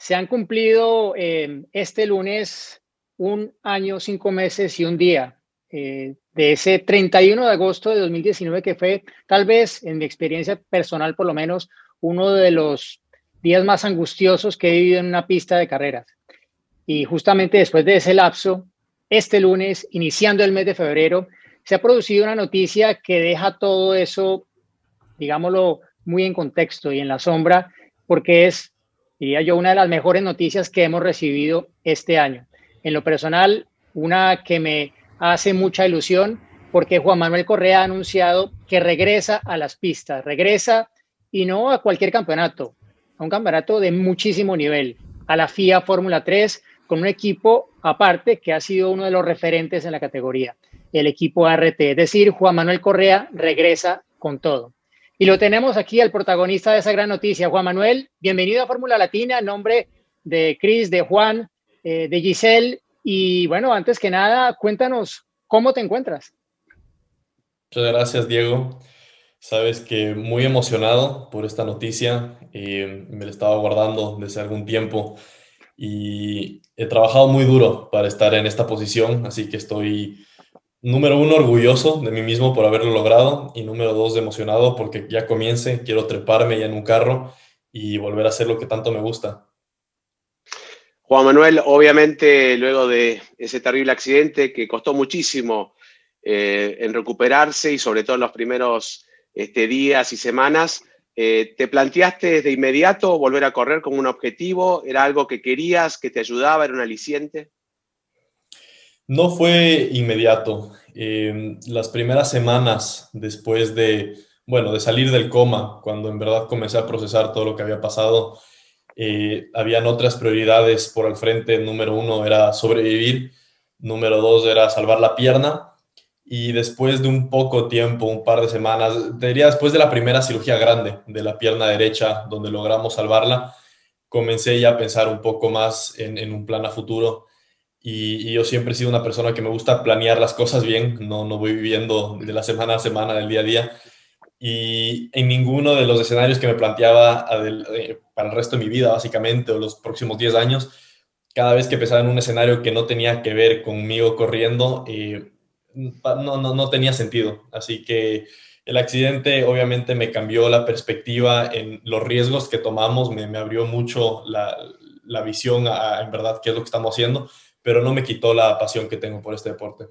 Se han cumplido eh, este lunes un año, cinco meses y un día eh, de ese 31 de agosto de 2019 que fue tal vez en mi experiencia personal por lo menos uno de los días más angustiosos que he vivido en una pista de carreras. Y justamente después de ese lapso, este lunes, iniciando el mes de febrero, se ha producido una noticia que deja todo eso, digámoslo, muy en contexto y en la sombra, porque es, diría yo, una de las mejores noticias que hemos recibido este año. En lo personal, una que me hace mucha ilusión porque Juan Manuel Correa ha anunciado que regresa a las pistas, regresa y no a cualquier campeonato, a un campeonato de muchísimo nivel, a la FIA Fórmula 3 con un equipo aparte que ha sido uno de los referentes en la categoría, el equipo ART. Es decir, Juan Manuel Correa regresa con todo. Y lo tenemos aquí al protagonista de esa gran noticia, Juan Manuel. Bienvenido a Fórmula Latina en nombre de Cris, de Juan, eh, de Giselle. Y bueno, antes que nada, cuéntanos cómo te encuentras. Muchas gracias, Diego. Sabes que muy emocionado por esta noticia. Eh, me la estaba guardando desde algún tiempo y he trabajado muy duro para estar en esta posición, así que estoy número uno, orgulloso de mí mismo por haberlo logrado y número dos, emocionado porque ya comience, quiero treparme ya en un carro y volver a hacer lo que tanto me gusta. Juan Manuel, obviamente luego de ese terrible accidente que costó muchísimo eh, en recuperarse y sobre todo en los primeros este, días y semanas, eh, ¿te planteaste de inmediato volver a correr como un objetivo? ¿Era algo que querías, que te ayudaba, era un aliciente? No fue inmediato. Eh, las primeras semanas después de, bueno, de salir del coma, cuando en verdad comencé a procesar todo lo que había pasado, eh, habían otras prioridades por el frente. Número uno era sobrevivir, número dos era salvar la pierna. Y después de un poco tiempo, un par de semanas, diría después de la primera cirugía grande de la pierna derecha, donde logramos salvarla, comencé ya a pensar un poco más en un plan a futuro y, yo siempre he sido una persona que me gusta planear las cosas bien, no, no voy viviendo de la semana a semana, del día a día. Y en ninguno de los escenarios que me planteaba eh, para el resto de mi vida, básicamente, o los próximos 10 años, cada vez que pensaba en un escenario que no tenía que ver conmigo corriendo, eh, no, no, no tenía sentido. Así que el accidente obviamente me cambió la perspectiva en los riesgos que tomamos, me, me abrió mucho la, la visión a, en verdad qué es lo que estamos haciendo pero no me quitó la pasión que tengo por este deporte.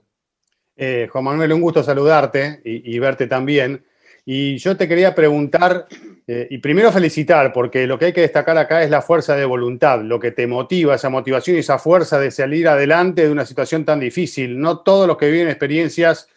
Eh, Juan Manuel, un gusto saludarte y, verte también. Y yo te quería preguntar, eh, y primero felicitar, porque lo que hay que destacar acá es la fuerza de voluntad, lo que te motiva, esa motivación y esa fuerza de salir adelante de una situación tan difícil. No todos los que viven experiencias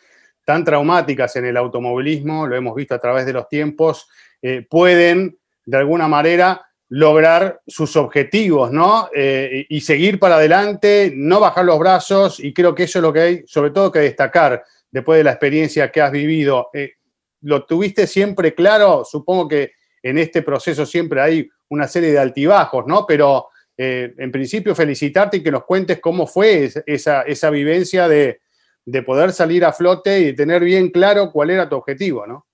tan traumáticas en el automovilismo, lo hemos visto a través de los tiempos, eh, pueden de alguna manera lograr sus objetivos, ¿no? Eh, y seguir para adelante, no bajar los brazos, y creo que eso es lo que hay, sobre todo, que destacar después de la experiencia que has vivido. Eh, ¿Lo tuviste siempre claro? Supongo que en este proceso siempre hay una serie de altibajos, ¿no? Pero eh, en principio felicitarte y que nos cuentes cómo fue esa, esa vivencia de, de poder salir a flote y tener bien claro cuál era tu objetivo, ¿no?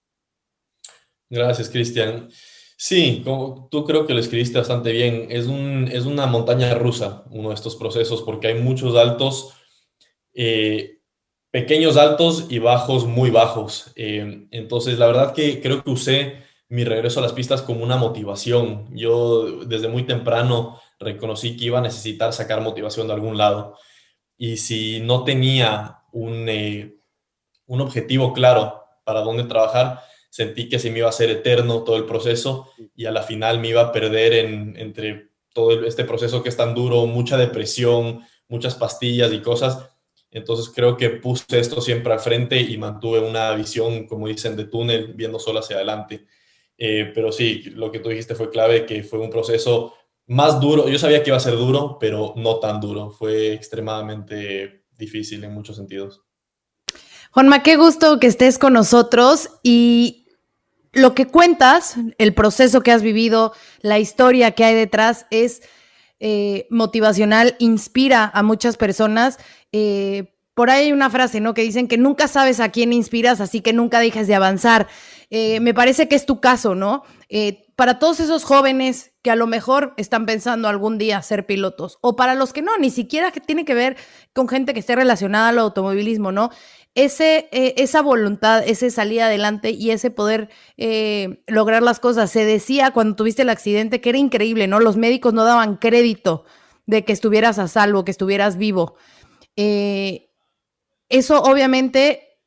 Gracias, Cristian. Sí, tú creo que lo escribiste bastante bien. Es, un, es una montaña rusa uno de estos procesos porque hay muchos altos, eh, pequeños altos y bajos muy bajos. Eh, entonces, la verdad que creo que usé mi regreso a las pistas como una motivación. Yo desde muy temprano reconocí que iba a necesitar sacar motivación de algún lado. Y si no tenía un, eh, un objetivo claro para dónde trabajar, sentí que se me iba a ser eterno todo el proceso y a la final me iba a perder en, entre todo este proceso que es tan duro, mucha depresión, muchas pastillas y cosas. Entonces creo que puse esto siempre al frente y mantuve una visión, como dicen, de túnel, viendo solo hacia adelante. Eh, pero sí, lo que tú dijiste fue clave, que fue un proceso más duro. Yo sabía que iba a ser duro, pero no tan duro. Fue extremadamente difícil en muchos sentidos. Juanma, qué gusto que estés con nosotros y lo que cuentas, el proceso que has vivido, la historia que hay detrás es eh, motivacional, inspira a muchas personas. Eh, por ahí hay una frase, ¿no? Que dicen que nunca sabes a quién inspiras, así que nunca dejes de avanzar. Eh, me parece que es tu caso, ¿no? para todos esos jóvenes a lo mejor están pensando algún día ser pilotos, o para los que no, ni siquiera que tiene que ver con gente que esté relacionada al automovilismo, ¿no? ese, eh, esa voluntad, ese salir adelante y ese poder eh, lograr las cosas. Se decía cuando tuviste el accidente que era increíble, ¿no? Los médicos no daban crédito de que estuvieras a salvo, que estuvieras vivo. Eh, eso obviamente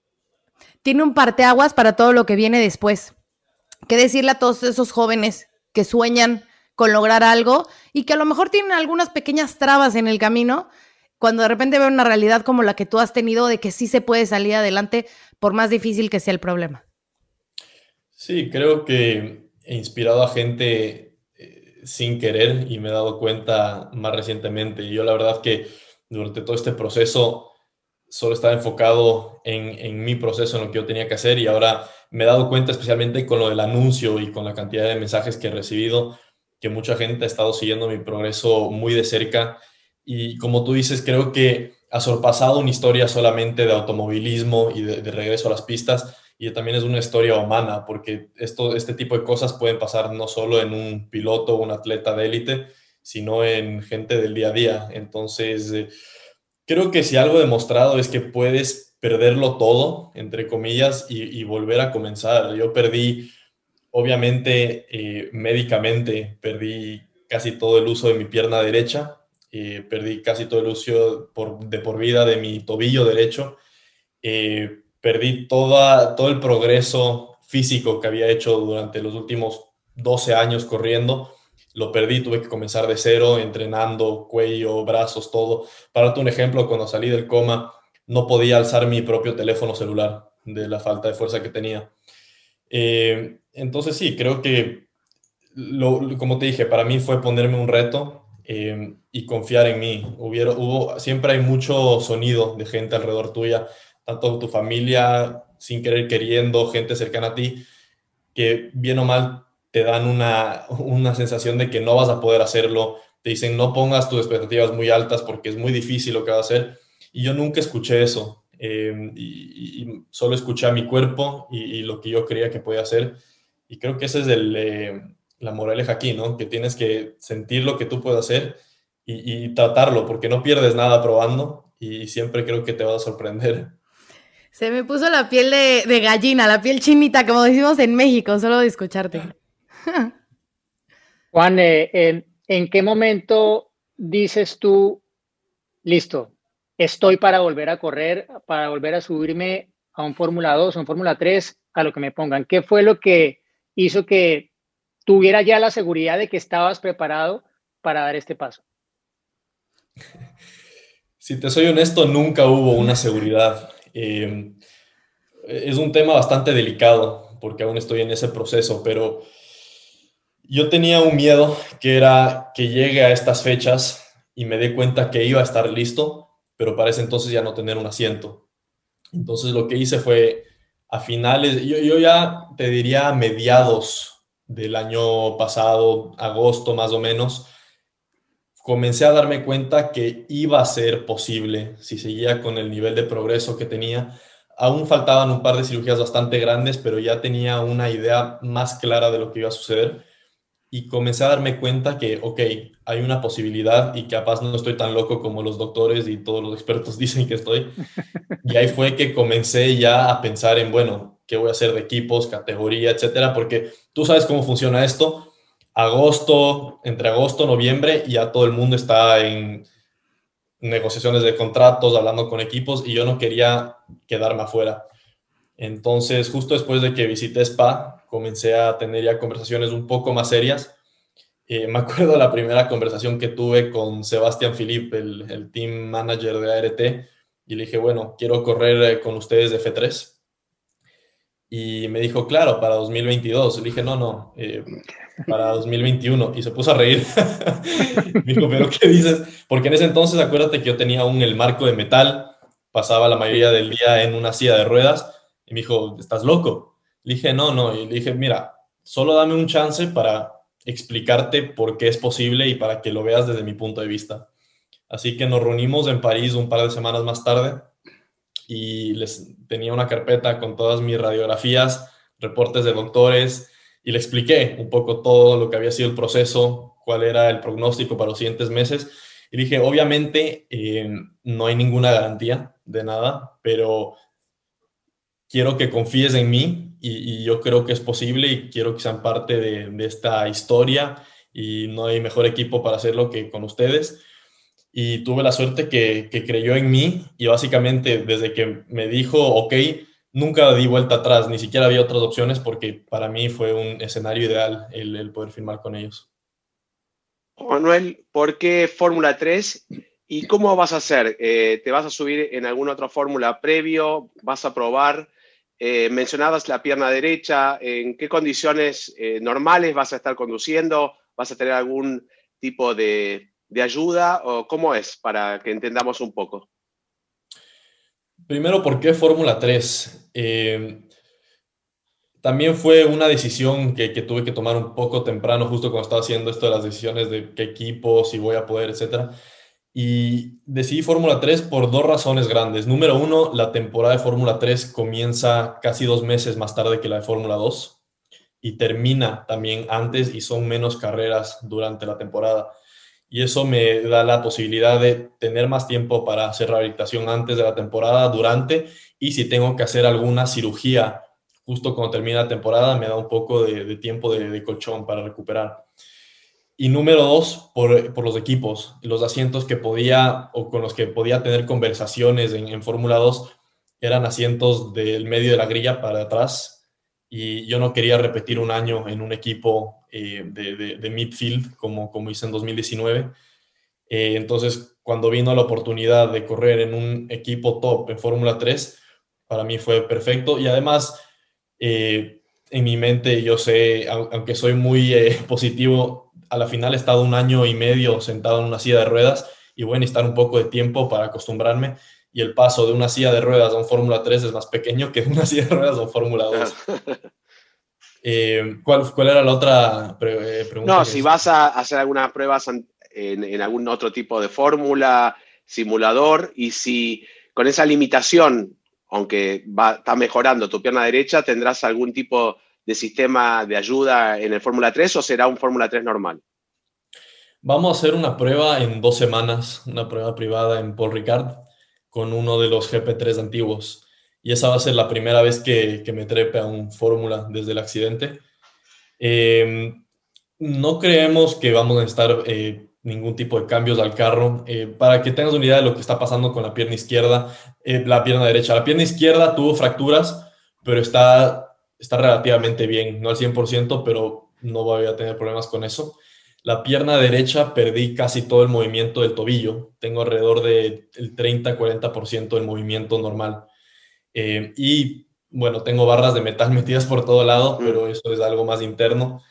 tiene un parteaguas para todo lo que viene después. ¿Qué decirle a todos esos jóvenes que sueñan con lograr algo y que a lo mejor tienen algunas pequeñas trabas en el camino? cuando de repente veo una realidad como la que tú has tenido de que sí se puede salir adelante por más difícil que sea el problema. Sí, creo que he inspirado a gente eh, sin querer y me he dado cuenta más recientemente. Yo la verdad que durante todo este proceso solo estaba enfocado en, en, mi proceso, en lo que yo tenía que hacer y ahora me he dado cuenta especialmente con lo del anuncio y con la cantidad de mensajes que he recibido, que mucha gente ha estado siguiendo mi progreso muy de cerca y como tú dices, creo que ha sorpasado una historia solamente de automovilismo y de, regreso a las pistas, y también es una historia humana, porque esto, este tipo de cosas pueden pasar no solo en un piloto o un atleta de élite, sino en gente del día a día. Entonces, eh, creo que si algo demostrado es que puedes perderlo todo, entre comillas, y, volver a comenzar. Yo perdí, obviamente, eh, médicamente, perdí casi todo el uso de mi pierna derecha, eh, perdí casi todo el uso de por vida de mi tobillo derecho, eh, perdí toda, todo el progreso físico que había hecho durante los últimos 12 años corriendo, lo perdí, tuve que comenzar de cero, entrenando cuello, brazos, todo. Para darte un ejemplo, cuando salí del coma, no podía alzar mi propio teléfono celular de la falta de fuerza que tenía. Eh, entonces sí, creo que, como te dije, para mí fue ponerme un reto, Em, y confiar en mí. Hubiera, hubo, siempre hay mucho sonido de gente alrededor tuya, tanto tu familia, sin querer queriendo, gente cercana a ti, que bien o mal te dan una, una sensación de que no vas a poder hacerlo. Te dicen, no pongas tus expectativas muy altas porque es muy difícil lo que vas a hacer. Y yo nunca escuché eso. Em, y, solo escuché a mi cuerpo y, lo que yo creía que podía hacer. Y creo que ese es el, eh, la moraleja aquí, ¿no? Que tienes que sentir lo que tú puedes hacer y, tratarlo, porque no pierdes nada probando y siempre creo que te va a sorprender. Se me puso la piel de, gallina, la piel chinita, como decimos en México, solo de escucharte. Juan, eh, ¿en, qué momento dices tú, listo, estoy para volver a correr, para volver a subirme a un Fórmula 2 o un Fórmula 3, a lo que me pongan? ¿Qué fue lo que hizo que tuviera ya la seguridad de que estabas preparado para dar este paso? Si te soy honesto, nunca hubo una seguridad. Eh, es un tema bastante delicado porque aún estoy en ese proceso, pero yo tenía un miedo que era que llegue a estas fechas y me dé cuenta que iba a estar listo, pero para ese entonces ya no tener un asiento. Entonces lo que hice fue a finales, yo, yo ya te diría a mediados del año pasado, agosto más o menos, comencé a darme cuenta que iba a ser posible si seguía con el nivel de progreso que tenía. Aún faltaban un par de cirugías bastante grandes, pero ya tenía una idea más clara de lo que iba a suceder. Y comencé a darme cuenta que, ok, hay una posibilidad y capaz no estoy tan loco como los doctores y todos los expertos dicen que estoy. Y ahí fue que comencé ya a pensar en, bueno, qué voy a hacer de equipos, categoría, etcétera, porque tú sabes cómo funciona esto. Agosto, entre agosto, noviembre, ya todo el mundo está en negociaciones de contratos, hablando con equipos, y yo no quería quedarme afuera. Entonces, justo después de que visité Spa, comencé a tener ya conversaciones un poco más serias. Eh, me acuerdo la primera conversación que tuve con Sebastián Philippe, el, el, team manager de ART, y le dije, bueno, quiero correr eh, con ustedes de F3 Y me dijo, claro, para 2022. Le dije, no, no, eh, para 2021. Y se puso a reír. me dijo, pero ¿qué dices? Porque en ese entonces, acuérdate que yo tenía aún el marco de metal, pasaba la mayoría del día en una silla de ruedas. Y me dijo, ¿estás loco? Le dije, no, no. Y le dije, mira, solo dame un chance para explicarte por qué es posible y para que lo veas desde mi punto de vista. Así que nos reunimos en París un par de semanas más tarde y les tenía una carpeta con todas mis radiografías, reportes de doctores y le expliqué un poco todo lo que había sido el proceso, cuál era el pronóstico para los siguientes meses. Y dije, obviamente eh, no hay ninguna garantía de nada, pero quiero que confíes en mí y, yo creo que es posible y quiero que sean parte de, de esta historia y no hay mejor equipo para hacerlo que con ustedes y tuve la suerte que, creyó en mí y básicamente desde que me dijo, ok, nunca di vuelta atrás, ni siquiera había otras opciones porque para mí fue un escenario ideal el, poder firmar con ellos. Manuel, ¿por qué Fórmula 3 y cómo vas a hacer? Eh, ¿Te vas a subir en alguna otra fórmula previo? ¿Vas a probar? Eh, mencionabas la pierna derecha, ¿en qué condiciones eh, normales vas a estar conduciendo? ¿Vas a tener algún tipo de ayuda o cómo es para que entendamos un poco? Primero, ¿por qué Fórmula 3? Eh, también fue una decisión que, tuve que tomar un poco temprano, justo cuando estaba haciendo esto de las decisiones de qué equipo, si voy a poder, etc. Y decidí Fórmula 3 por dos razones grandes. Número uno, la temporada de Fórmula 3 comienza casi dos meses más tarde que la de Fórmula 2 y termina también antes y son menos carreras durante la temporada y eso me da la posibilidad de tener más tiempo para hacer rehabilitación antes de la temporada, durante, y si tengo que hacer alguna cirugía justo cuando termina la temporada, me da un poco de, tiempo de, colchón para recuperar. Y número dos, por, por, los equipos, los asientos que podía o con los que podía tener conversaciones en, en Fórmula 2 eran asientos del medio de la grilla para atrás y yo no quería repetir un año en un equipo eh, de, midfield como, como hice en 2019. Eh, entonces, cuando vino la oportunidad de correr en un equipo top en Fórmula 3, para mí fue perfecto y además eh, en mi mente yo sé, aunque soy muy positivo, a la final he estado un año y medio sentado en una silla de ruedas y voy a necesitar un poco de tiempo para acostumbrarme y el paso de una silla de ruedas a un Fórmula 3 es más pequeño que de una silla de ruedas a un Fórmula 2. Eh, ¿cuál, ¿cuál, era la otra eh, pregunta? No, si vas a hacer algunas pruebas en, en algún otro tipo de fórmula, simulador, y si con esa limitación, aunque va, está mejorando tu pierna derecha, tendrás algún tipo de sistema de ayuda en el Fórmula 3 o será un Fórmula 3 normal? Vamos a hacer una prueba en dos semanas, una prueba privada en Paul Ricard con uno de los GP3 antiguos. Y esa va a ser la primera vez que, me trepe a un Fórmula desde el accidente. Em, no creemos que vamos a necesitar eh, ningún tipo de cambios al carro. Eh, para que tengas una idea de lo que está pasando con la pierna izquierda, eh, la pierna derecha. La pierna izquierda tuvo fracturas, pero está, está relativamente bien, no al 100%, pero no voy a tener problemas con eso. La pierna derecha perdí casi todo el movimiento del tobillo. Tengo alrededor del 30-40% del movimiento normal. Eh, y bueno, tengo barras de metal metidas por todo lado, pero eso es algo más interno.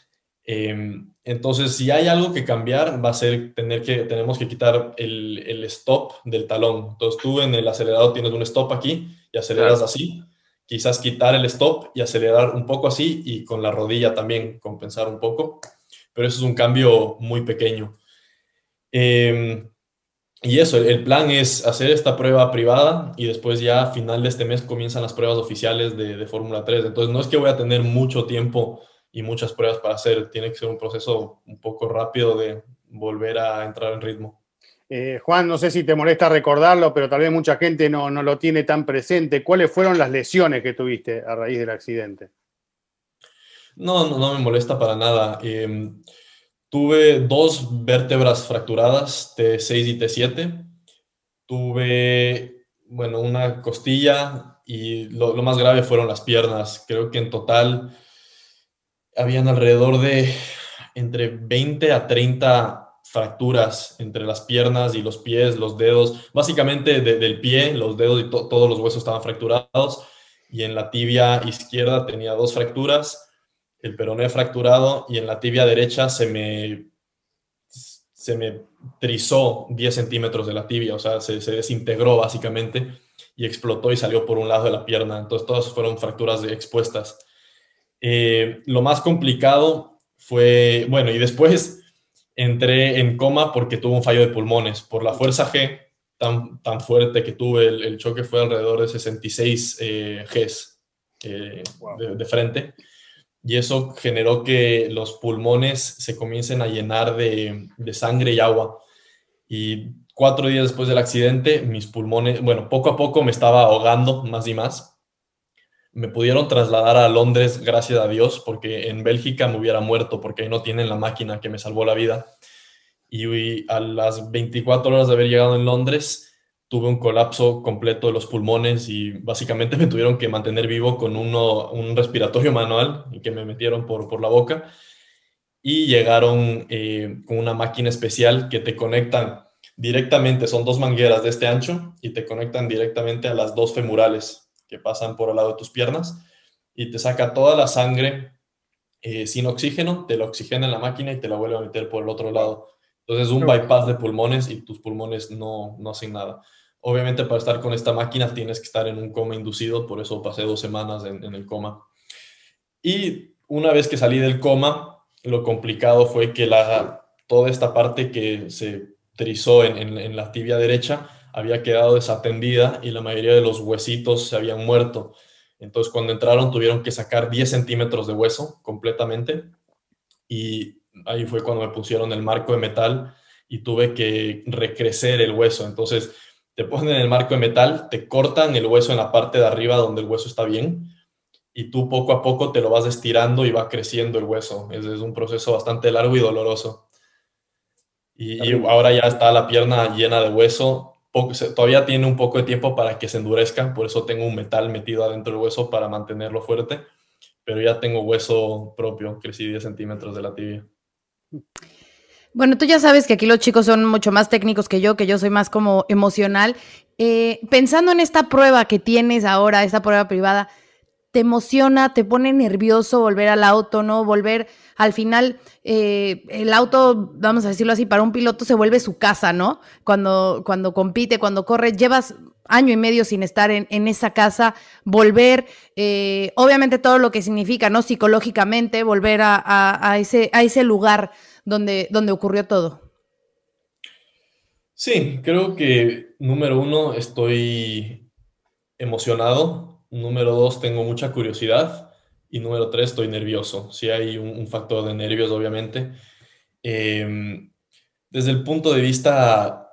Eh, entonces, si hay algo que cambiar, va a ser tener que, tenemos que quitar el, el, stop del talón. Entonces, tú en el acelerador tienes un stop aquí y aceleras así. Quizás quitar el stop y acelerar un poco así y con la rodilla también compensar un poco pero eso es un cambio muy pequeño. Em, y eso, el plan es hacer esta prueba privada y después ya a final de este mes comienzan las pruebas oficiales de, de Fórmula 3. Entonces no es que voy a tener mucho tiempo y muchas pruebas para hacer, tiene que ser un proceso un poco rápido de volver a entrar en ritmo. Eh, Juan, no sé si te molesta recordarlo, pero tal vez mucha gente no, no lo tiene tan presente. ¿Cuáles fueron las lesiones que tuviste a raíz del accidente? No, no, me molesta para nada. Em, tuve dos vértebras fracturadas, T6 y T7. Tuve, bueno, una costilla y lo, más grave fueron las piernas. Creo que en total habían alrededor de entre 20 a 30 fracturas entre las piernas y los pies, los dedos, básicamente del pie, los dedos y todos los huesos estaban fracturados y en la tibia izquierda tenía dos fracturas, el peroné fracturado y en la tibia derecha se me, se me trizó 10 centímetros de la tibia, o sea, se, desintegró básicamente y explotó y salió por un lado de la pierna. Entonces todas fueron fracturas expuestas. Eh, lo más complicado fue, bueno, y después entré en coma porque tuve un fallo de pulmones. Por la fuerza G tan, tan fuerte que tuve, el, choque fue alrededor de 66 eh, Gs eh, de, frente. Y eso generó que los pulmones se comiencen a llenar de, de sangre y agua. Y cuatro días después del accidente, mis pulmones, bueno, poco a poco me estaba ahogando más y más me pudieron trasladar a Londres, gracias a Dios, porque en Bélgica me hubiera muerto, porque ahí no tienen la máquina que me salvó la vida. Y a las 24 horas de haber llegado en Londres, tuve un colapso completo de los pulmones y básicamente me tuvieron que mantener vivo con uno, un respiratorio manual que me metieron por, por la boca. Y llegaron eh, con una máquina especial que te conectan directamente, son dos mangueras de este ancho y te conectan directamente a las dos femurales que pasan por al lado de tus piernas y te saca toda la sangre eh, sin oxígeno, te la oxigena en la máquina y te la vuelve a meter por el otro lado. Entonces es un bypass de pulmones y tus pulmones no, no hacen nada. Obviamente para estar con esta máquina tienes que estar en un coma inducido, por eso pasé dos semanas en, el coma. Y una vez que salí del coma, lo complicado fue que la, toda esta parte que se trizó en, en la tibia derecha había quedado desatendida y la mayoría de los huesitos se habían muerto. Entonces, cuando entraron, tuvieron que sacar 10 centímetros de hueso completamente. Y ahí fue cuando me pusieron el marco de metal y tuve que recrecer el hueso. Entonces, te ponen el marco de metal, te cortan el hueso en la parte de arriba donde el hueso está bien y tú poco a poco te lo vas estirando y va creciendo el hueso. Es, es un proceso bastante largo y doloroso. Y, y, ahora ya está la pierna llena de hueso todavía tiene un poco de tiempo para que se endurezca, por eso tengo un metal metido adentro del hueso para mantenerlo fuerte, pero ya tengo hueso propio, crecí 10 centímetros de la tibia. Bueno, tú ya sabes que aquí los chicos son mucho más técnicos que yo, que yo soy más como emocional. Eh, pensando en esta prueba que tienes ahora, esta prueba privada, ¿te emociona, te pone nervioso volver al auto, no? Volver al final eh, el auto, vamos a decirlo así, para un piloto se vuelve su casa, ¿no? Cuando, cuando compite, cuando corre, llevas año y medio sin estar en, esa casa, volver, eh, obviamente todo lo que significa, ¿no? Psicológicamente, volver a, ese, a ese lugar donde, donde ocurrió todo. Sí, creo que número uno, estoy emocionado. Número dos, tengo mucha curiosidad. Y número tres, estoy nervioso. Sí hay un, factor de nervios, obviamente. Em, desde el punto de vista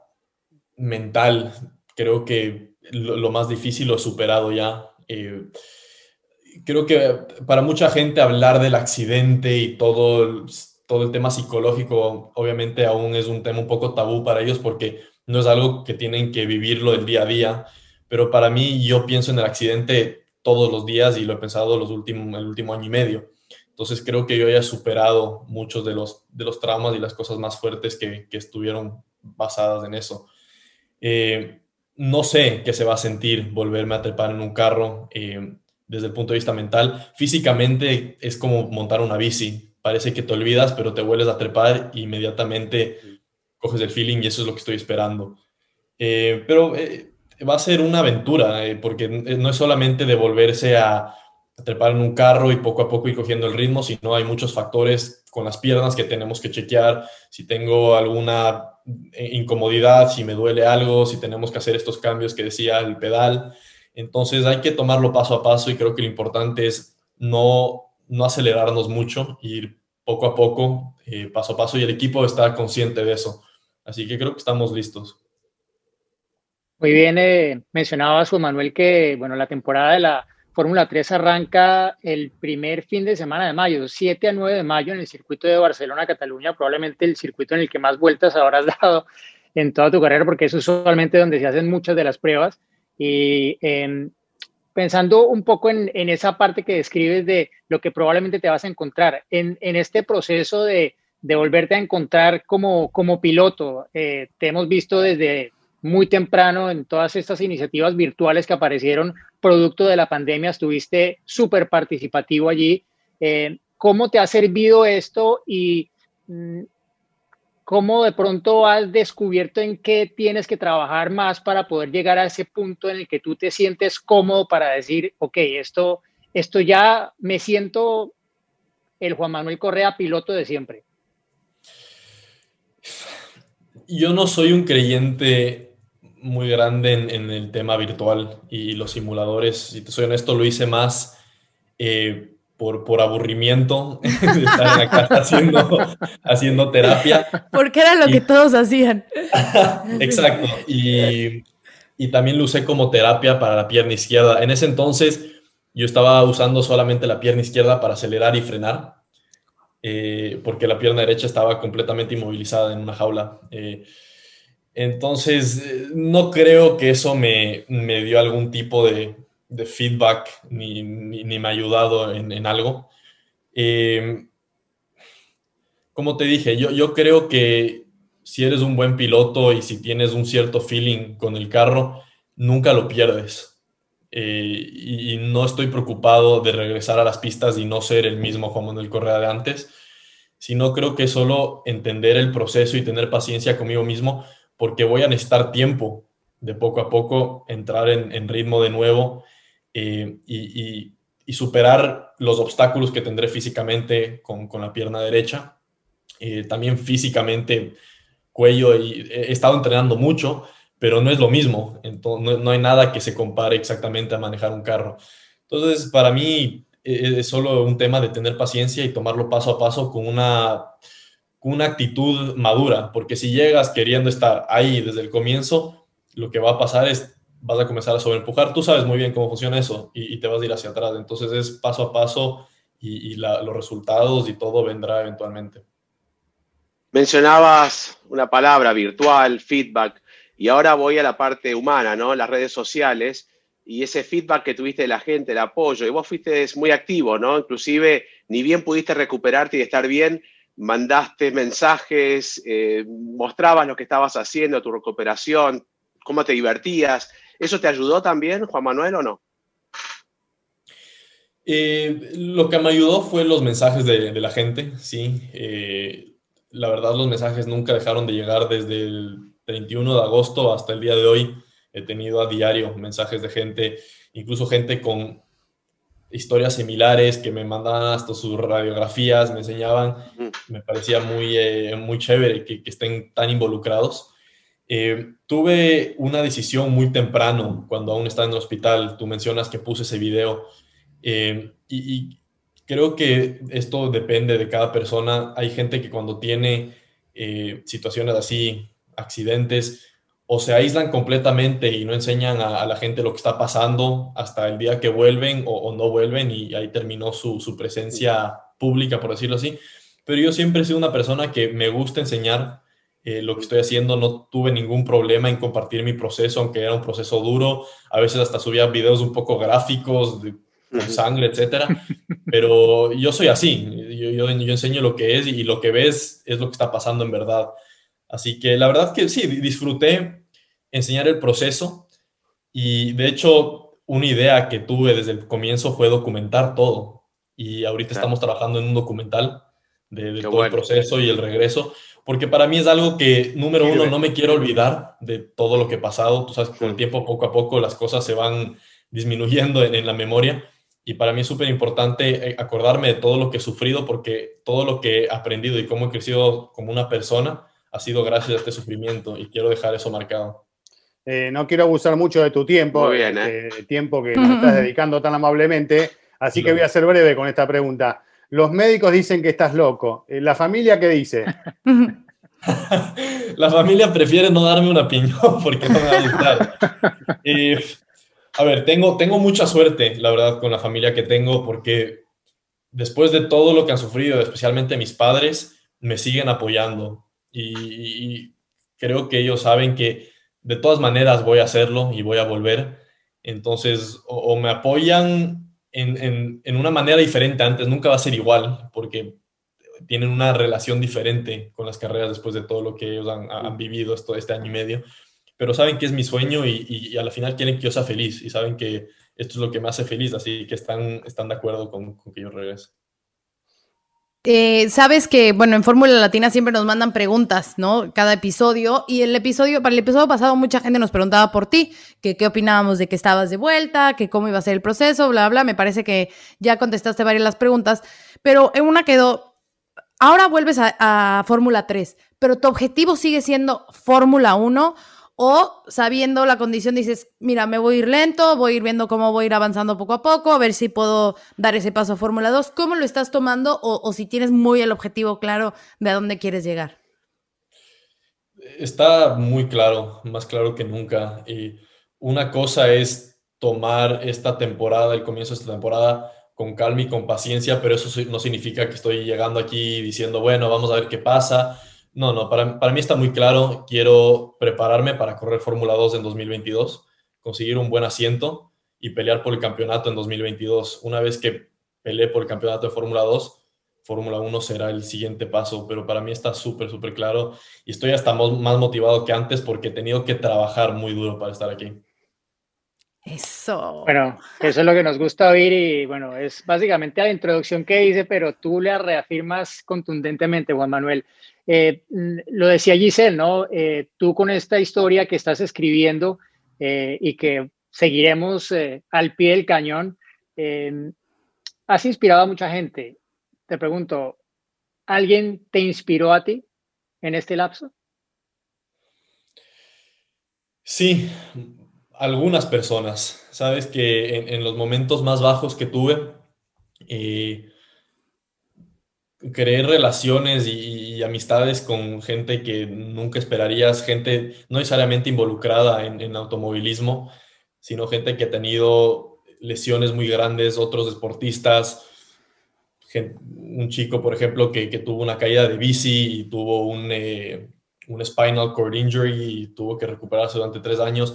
mental, creo que lo, más difícil lo he superado ya. Eh, creo que para mucha gente hablar del accidente y todo todo el tema psicológico, obviamente aún es un tema un poco tabú para ellos porque no es algo que tienen que vivirlo el día a día. Pero para mí, yo pienso en el accidente todos los días y lo he pensado los últimos, el último año y medio. Entonces creo que yo ya he superado muchos de los, de los traumas y las cosas más fuertes que, que estuvieron basadas en eso. Eh, no sé qué se va a sentir volverme a trepar en un carro eh, desde el punto de vista mental. Físicamente es como montar una bici. Parece que te olvidas, pero te vuelves a trepar e inmediatamente coges el feeling y eso es lo que estoy esperando. Eh, pero va a ser una aventura, eh, porque no es solamente de volverse a, trepar en un carro y poco a poco ir cogiendo el ritmo, sino hay muchos factores con las piernas que tenemos que chequear, si tengo alguna eh, incomodidad, si me duele algo, si tenemos que hacer estos cambios que decía el pedal. Entonces hay que tomarlo paso a paso y creo que lo importante es no, no acelerarnos mucho, ir poco a poco, eh, paso a paso y el equipo está consciente de eso. Así que creo que estamos listos. Muy bien, eh, mencionaba su Manuel que bueno, la temporada de la Fórmula 3 arranca el primer fin de semana de mayo, 7 a 9 de mayo en el circuito de Barcelona-Cataluña, probablemente el circuito en el que más vueltas habrás dado en toda tu carrera, porque es usualmente donde se hacen muchas de las pruebas. Y em, pensando un poco en, en, esa parte que describes de lo que probablemente te vas a encontrar en, en este proceso de, de, volverte a encontrar como, como piloto, eh, te hemos visto desde muy temprano en todas estas iniciativas virtuales que aparecieron producto de la pandemia, estuviste súper participativo allí. Eh, ¿Cómo te ha servido esto y mm, cómo de pronto has descubierto en qué tienes que trabajar más para poder llegar a ese punto en el que tú te sientes cómodo para decir, ok, esto, esto ya me siento el Juan Manuel Correa piloto de siempre? Yo no soy un creyente muy grande en, el tema virtual y los simuladores. Si te soy honesto, lo hice más eh, por, por, aburrimiento de estar en la casa haciendo, haciendo terapia. Porque era lo que todos hacían. Exacto. Y, y también lo usé como terapia para la pierna izquierda. En ese entonces yo estaba usando solamente la pierna izquierda para acelerar y frenar, eh, porque la pierna derecha estaba completamente inmovilizada en una jaula. Eh, entonces, eh, no creo que eso me, dio algún tipo de, feedback ni, me ha ayudado en, algo. Eh, como te dije, yo, yo creo que si eres un buen piloto y si tienes un cierto feeling con el carro, nunca lo pierdes. Eh, y, no estoy preocupado de regresar a las pistas y no ser el mismo como en el Correa de antes, sino creo que solo entender el proceso y tener paciencia conmigo mismo porque voy a necesitar tiempo de poco a poco entrar en, ritmo de nuevo eh, y, superar los obstáculos que tendré físicamente con, la pierna derecha. Eh, también físicamente, cuello, y he estado entrenando mucho, pero no es lo mismo. Entonces, no, hay nada que se compare exactamente a manejar un carro. Entonces, para mí e, es solo un tema de tener paciencia y tomarlo paso a paso con una una actitud madura, porque si llegas queriendo estar ahí desde el comienzo, lo que va a pasar es vas a comenzar a sobreempujar. Tú sabes muy bien cómo funciona eso y, te vas a ir hacia atrás. Entonces es paso a paso y, los resultados y todo vendrá eventualmente. Mencionabas una palabra virtual, feedback, y ahora voy a la parte humana, ¿no? Las redes sociales y ese feedback que tuviste de la gente, el apoyo, y vos fuiste muy activo, ¿no? Inclusive, ni bien pudiste recuperarte y estar bien, mandaste mensajes, eh, mostrabas lo que estabas haciendo, tu recuperación, cómo te divertías. ¿Eso te ayudó también, Juan Manuel, o no? Eh, lo que me ayudó fue los mensajes de, la gente, sí. Eh, la verdad, los mensajes nunca dejaron de llegar desde el 31 de agosto hasta el día de hoy. He tenido a diario mensajes de gente, incluso gente con historias similares que me mandaban hasta sus radiografías, me enseñaban, me parecía muy, eh, muy chévere que, estén tan involucrados. Eh, tuve una decisión muy temprano cuando aún estaba en el hospital, tú mencionas que puse ese video eh, y, y, creo que esto depende de cada persona. Hay gente que cuando tiene situaciones así, accidentes, o se aíslan completamente y no enseñan a, la gente lo que está pasando hasta el día que vuelven o, no vuelven y ahí terminó su, presencia pública, por decirlo así. Pero yo siempre he sido una persona que me gusta enseñar eh, lo que estoy haciendo, no tuve ningún problema en compartir mi proceso, aunque era un proceso duro, a veces hasta subía videos un poco gráficos, de, con sangre, etcétera, pero yo soy así, yo, yo, yo enseño lo que es y lo que ves es lo que está pasando en verdad. Así que la verdad que sí, disfruté enseñar el proceso y de hecho una idea que tuve desde el comienzo fue documentar todo y ahorita estamos trabajando en un documental de, todo el proceso y el regreso, porque para mí es algo que, número uno, no me quiero olvidar de todo lo que he pasado. Tú sabes que con el tiempo, poco a poco, las cosas se van disminuyendo en, en la memoria. Y para mí es súper importante eh, acordarme de todo lo que he sufrido, porque todo lo que he aprendido y cómo he crecido como una persona ha sido gracias a este sufrimiento y quiero dejar eso marcado. Eh, no quiero abusar mucho de tu tiempo, Muy bien, ¿eh? Eh, tiempo que nos estás dedicando tan amablemente, así que voy a ser breve con esta pregunta. Los médicos dicen que estás loco. ¿La familia qué dice? La familia prefiere no darme una opinión porque no me va a gustar. a ver, tengo, tengo mucha suerte, la verdad, con la familia que tengo porque después de todo lo que han sufrido, especialmente mis padres, me siguen apoyando y, creo que ellos saben que de todas maneras voy a hacerlo y voy a volver. Entonces, o, me apoyan en, en, una manera diferente antes, nunca va a ser igual, porque tienen una relación diferente con las carreras después de todo lo que ellos han, han vivido esto, este año y medio. pero saben que es mi sueño y, y, a la final quieren que yo sea feliz y saben que esto es lo que me hace feliz, así que están, están de acuerdo con, con que yo regrese. Eh, sabes que, bueno, en Fórmula Latina siempre nos mandan preguntas, ¿no? Cada episodio. Y el episodio, para el episodio pasado, mucha gente nos preguntaba por ti, que qué opinábamos de que estabas de vuelta, que cómo iba a ser el proceso, bla, bla. Me parece que ya contestaste varias las preguntas, pero en una quedó. Ahora vuelves a, a Fórmula 3, pero tu objetivo sigue siendo Fórmula 1 o sabiendo la condición dices, mira, me voy a ir lento, voy a ir viendo cómo voy a ir avanzando poco a poco, a ver si puedo dar ese paso a Fórmula 2. ¿Cómo lo estás tomando o, si tienes muy el objetivo claro de a dónde quieres llegar? Está muy claro, más claro que nunca. Y una cosa es tomar esta temporada, el comienzo de esta temporada, con calma y con paciencia, pero eso no significa que estoy llegando aquí diciendo, bueno, vamos a ver qué pasa no, no, para, para mí está muy claro. Quiero prepararme para correr Fórmula 2 en 2022, conseguir un buen asiento y pelear por el campeonato en 2022. Una vez que peleé por el campeonato de Fórmula 2, Fórmula 1 será el siguiente paso, pero para mí está súper, súper claro y estoy hasta más motivado que antes porque he tenido que trabajar muy duro para estar aquí. Eso. Bueno, eso es lo que nos gusta oír y bueno, es básicamente la introducción que hice, pero tú le reafirmas contundentemente, Juan Manuel. Eh, lo decía Giselle, ¿no? Eh, tú con esta historia que estás escribiendo eh, y que seguiremos al pie del cañón, has inspirado a mucha gente. Te pregunto, ¿alguien te inspiró a ti en este lapso? Sí, algunas personas. Sabes que en, los momentos más bajos que tuve, creé relaciones y, amistades con gente que nunca esperarías, gente no necesariamente involucrada en, automovilismo, sino gente que ha tenido lesiones muy grandes, otros deportistas, un chico, por ejemplo, que, tuvo una caída de bici y tuvo un, eh, un, spinal cord injury y tuvo que recuperarse durante tres años.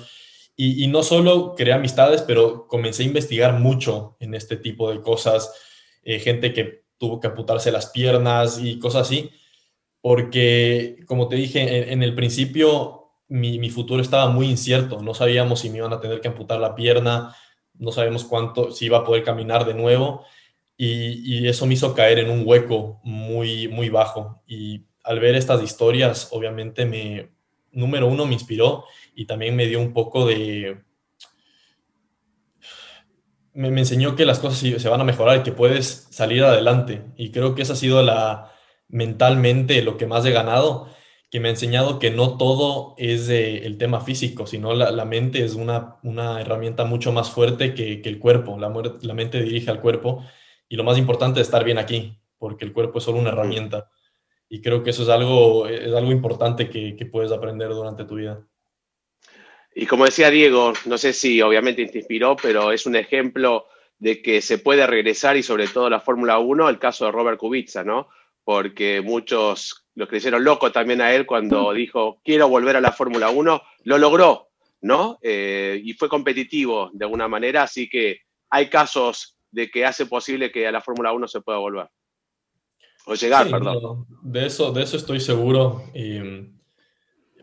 Y, y no solo creé amistades, pero comencé a investigar mucho en este tipo de cosas. Eh, gente que tuvo que amputarse las piernas y cosas así, porque, como te dije, en, el principio mi, futuro estaba muy incierto, no sabíamos si me iban a tener que amputar la pierna, no sabíamos cuánto, si iba a poder caminar de nuevo, y, eso me hizo caer en un hueco muy, muy bajo. Y al ver estas historias, obviamente me, número uno, me inspiró y también me dio un poco de, me, enseñó que las cosas se van a mejorar y que puedes salir adelante. Y creo que esa ha sido la mentalmente lo que más he ganado, que me ha enseñado que no todo es el tema físico, sino la, mente es una, una, herramienta mucho más fuerte que, el cuerpo. La, la, mente dirige al cuerpo y lo más importante es estar bien aquí, porque el cuerpo es solo una herramienta. Y creo que eso es algo, es algo importante que, que puedes aprender durante tu vida. Y como decía Diego, no sé si obviamente te inspiró, pero es un ejemplo de que se puede regresar y sobre todo la Fórmula 1, el caso de Robert Kubica, ¿no? Porque muchos lo creyeron loco también a él cuando mm. dijo, quiero volver a la Fórmula 1, lo logró, ¿no? Eh, y fue competitivo de alguna manera, así que hay casos de que hace posible que a la Fórmula 1 se pueda volver. O llegar, perdón. de, eso, de eso estoy seguro. Y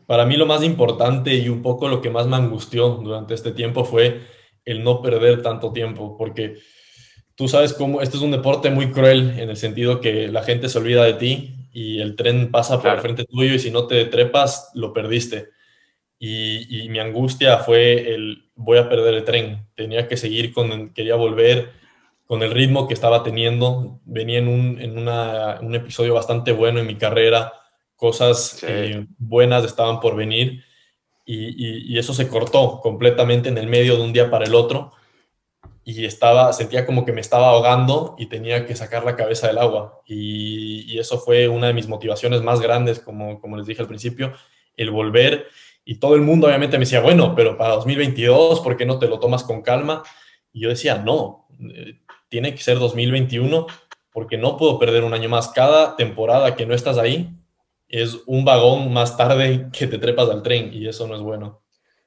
para mí lo más importante y un poco lo que más me angustió durante este tiempo fue el no perder tanto tiempo, porque tú sabes cómo, este es un deporte muy cruel en el sentido que la gente se olvida de ti y el tren pasa por el frente tuyo y si no te trepas, lo perdiste. Y, mi angustia fue el, voy a perder el tren, tenía que seguir con, quería volver con el ritmo que estaba teniendo, venía en un, en un episodio bastante bueno en mi carrera, cosas eh, buenas estaban por venir y, eso se cortó completamente en el medio de un día para el otro y estaba, sentía como que me estaba ahogando y tenía que sacar la cabeza del agua y, eso fue una de mis motivaciones más grandes, como, como les dije al principio, el volver y todo el mundo obviamente me decía, bueno, pero para 2022, ¿por qué no te lo tomas con calma? Y yo decía, no, eh, tiene que ser 2021 porque no puedo perder un año más. Cada temporada que no estás ahí, es un vagón más tarde que te trepas al tren y eso no es bueno.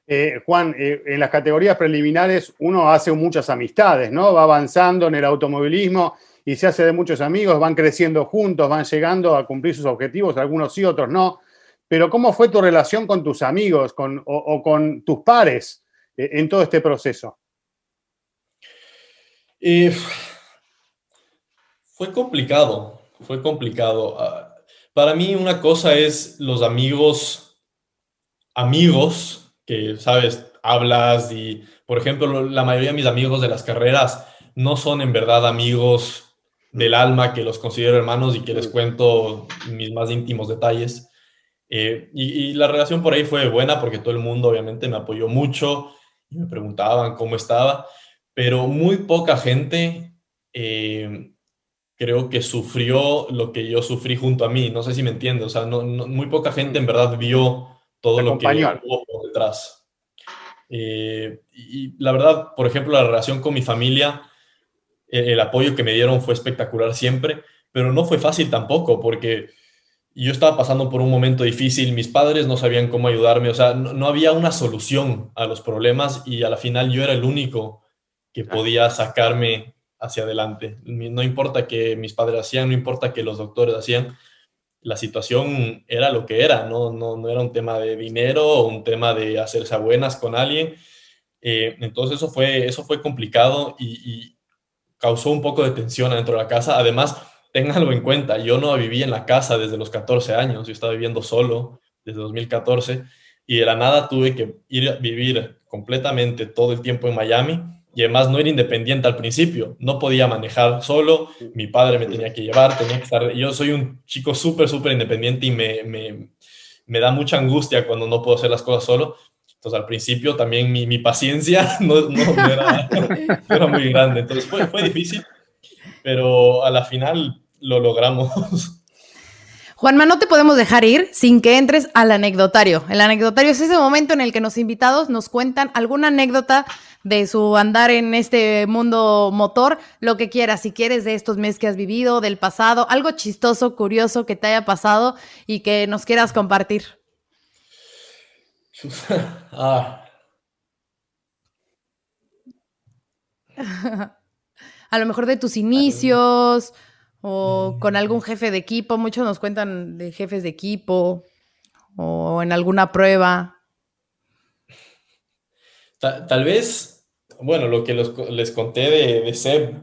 Eh, Juan, eh, en las categorías preliminares uno hace muchas amistades, ¿no? Va avanzando en el automovilismo y se hace de muchos amigos, van creciendo juntos, van llegando a cumplir sus objetivos, algunos sí, otros no. pero ¿cómo fue tu relación con tus amigos con, o, con tus pares eh, en todo este proceso? fue complicado, fue complicado. Ah, para mí una cosa es los amigos, amigos, que, sabes, hablas y, por ejemplo, la mayoría de mis amigos de las carreras no son en verdad amigos del alma que los considero hermanos y que les cuento mis más íntimos detalles. Eh, y, la relación por ahí fue buena porque todo el mundo obviamente me apoyó mucho y me preguntaban cómo estaba, pero muy poca gente eh, creo que sufrió lo que yo sufrí junto a mí. No sé si me entiende, o sea, no, muy poca gente en verdad vio todo lo que hubo por detrás. Eh, y la verdad, por ejemplo, la relación con mi familia, el apoyo que me dieron fue espectacular siempre, pero no fue fácil tampoco, porque yo estaba pasando por un momento difícil, mis padres no sabían cómo ayudarme, o sea, no, había una solución a los problemas y a la final yo era el único que podía sacarme hacia adelante. No importa que mis padres hacían, no importa que los doctores hacían, la situación era lo que era, no, no, no era un tema de dinero o un tema de hacerse a buenas con alguien. Eh, entonces eso fue, eso fue complicado y, causó un poco de tensión dentro de la casa. Además, tenganlo en cuenta, yo no viví en la casa desde los 14 años, yo estaba viviendo solo desde 2014 y de la nada tuve que ir a vivir completamente todo el tiempo en Miami y además no era independiente al principio, no podía manejar solo, mi padre me tenía que llevar, tenía que estar, yo soy un chico súper, súper independiente y me, me, me, da mucha angustia cuando no puedo hacer las cosas solo. Entonces al principio también mi, mi paciencia no, no, era, era, muy grande, entonces fue, fue difícil, pero a la final lo logramos. Juanma, no te podemos dejar ir sin que entres al anecdotario. El anecdotario es ese momento en el que los invitados nos cuentan alguna anécdota de su andar en este mundo motor, lo que quieras, si quieres de estos meses que has vivido, del pasado, algo chistoso, curioso que te haya pasado y que nos quieras compartir. Ah. A lo mejor de tus inicios o con algún jefe de equipo, muchos nos cuentan de jefes de equipo o en alguna prueba. Tal, vez bueno, lo que les conté de, de Seb,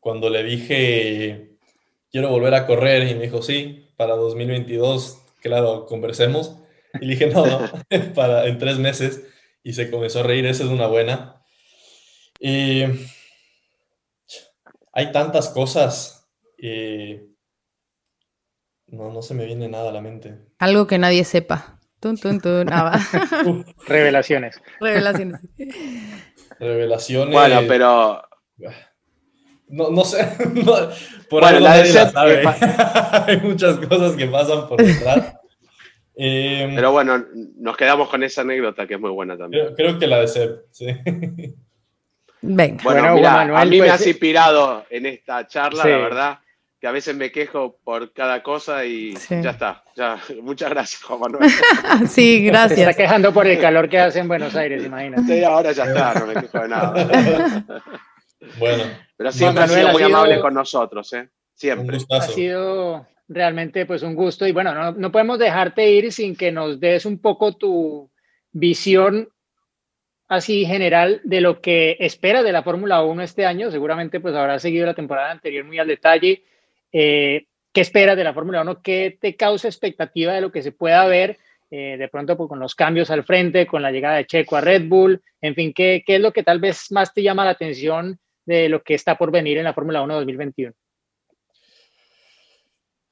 cuando le dije, quiero volver a correr, y me dijo, sí, para 2022, claro, conversemos. Y le dije, no, no, para, en tres meses. Y se comenzó a reír, esa es una buena. Y hay tantas cosas. No, no se me viene nada a la mente. Algo que nadie sepa. Tun, tun, tun. Ah, Revelaciones. Revelaciones. Revelaciones. Bueno, pero. No, no sé. por bueno, la de Hay muchas cosas que pasan por detrás. Em, pero bueno, nos quedamos con esa anécdota que es muy buena también. Creo, que la de Seb, sí. Venga. Bueno, mira, a mí me pues, has inspirado en esta charla, la verdad que a veces me quejo por cada cosa y ya está. Ya. Muchas gracias, Juan Manuel. sí, gracias. Se está quejando por el calor que hace en Buenos Aires, imagínate. Sí, ahora ya está, no me quejo de nada. bueno. Pero siempre ha sido muy amable con nosotros, ¿eh? Siempre. Ha sido realmente pues un gusto y bueno, no, no podemos dejarte ir sin que nos des un poco tu visión así general de lo que espera de la Fórmula 1 este año. Seguramente pues habrás seguido la temporada anterior muy al detalle eh, ¿Qué esperas de la Fórmula 1? ¿Qué te causa expectativa de lo que se pueda ver eh, de pronto pues, con los cambios al frente, con la llegada de Checo a Red Bull? En fin, ¿qué, ¿qué, es lo que tal vez más te llama la atención de lo que está por venir en la Fórmula 1 2021?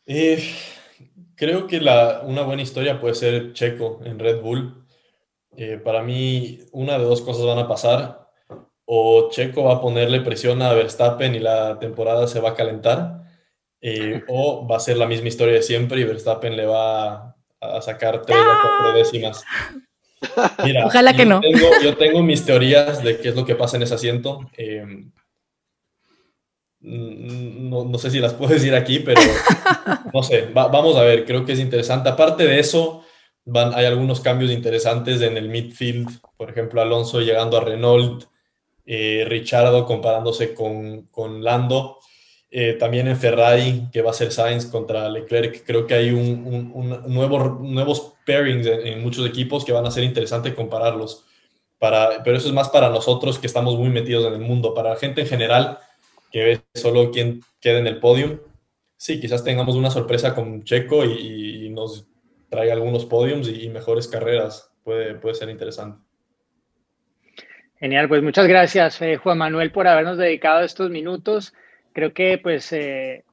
Eh, creo que la, una buena historia puede ser Checo en Red Bull. para mí, una de dos cosas van a pasar. O Checo va a ponerle presión a Verstappen y la temporada se va a calentar eh, o va a ser la misma historia de siempre y Verstappen le va a sacar tres o cuatro décimas. Ojalá que no. yo tengo mis teorías de qué es lo que pasa en ese asiento. Em, no, no, sé si las puedo decir aquí, pero no sé, vamos a ver, creo que es interesante. Aparte de eso, van, hay algunos cambios interesantes en el midfield, por ejemplo, Alonso llegando a Renault, eh, Richardo comparándose con, con Lando. Eh, también en Ferrari, que va a ser Sainz contra Leclerc. Creo que hay un, un, nuevo, nuevos pairings en, muchos equipos que van a ser interesante compararlos. Para, pero eso es más para nosotros que estamos muy metidos en el mundo. Para la gente en general que ve solo quién queda en el podio, sí, quizás tengamos una sorpresa con Checo y, nos traiga algunos podiums y, mejores carreras. Puede, puede ser interesante. Genial, pues muchas gracias, eh, Juan Manuel, por habernos dedicado estos minutos creo que pues eh,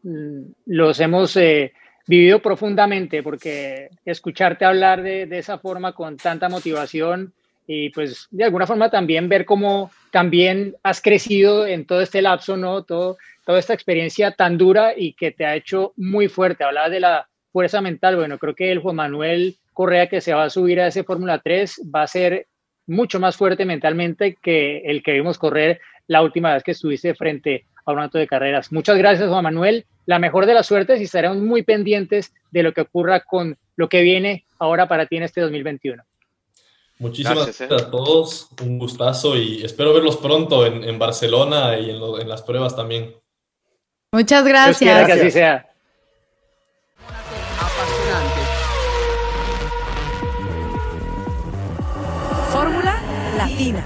los hemos eh, vivido profundamente porque escucharte hablar de, esa forma con tanta motivación y pues de alguna forma también ver cómo también has crecido en todo este lapso, ¿no? Todo, toda esta experiencia tan dura y que te ha hecho muy fuerte. Hablabas de la fuerza mental, bueno, creo que el Juan Manuel Correa que se va a subir a ese Fórmula 3 va a ser mucho más fuerte mentalmente que el que vimos correr la última vez que estuviste frente a un de carreras. Muchas gracias, Juan Manuel. La mejor de las suertes y estaremos muy pendientes de lo que ocurra con lo que viene ahora para ti en este 2021. Muchísimas gracias, eh. a todos, un gustazo y espero verlos pronto en, Barcelona y en, las pruebas también. Muchas gracias. que así sea. Fórmula Latina.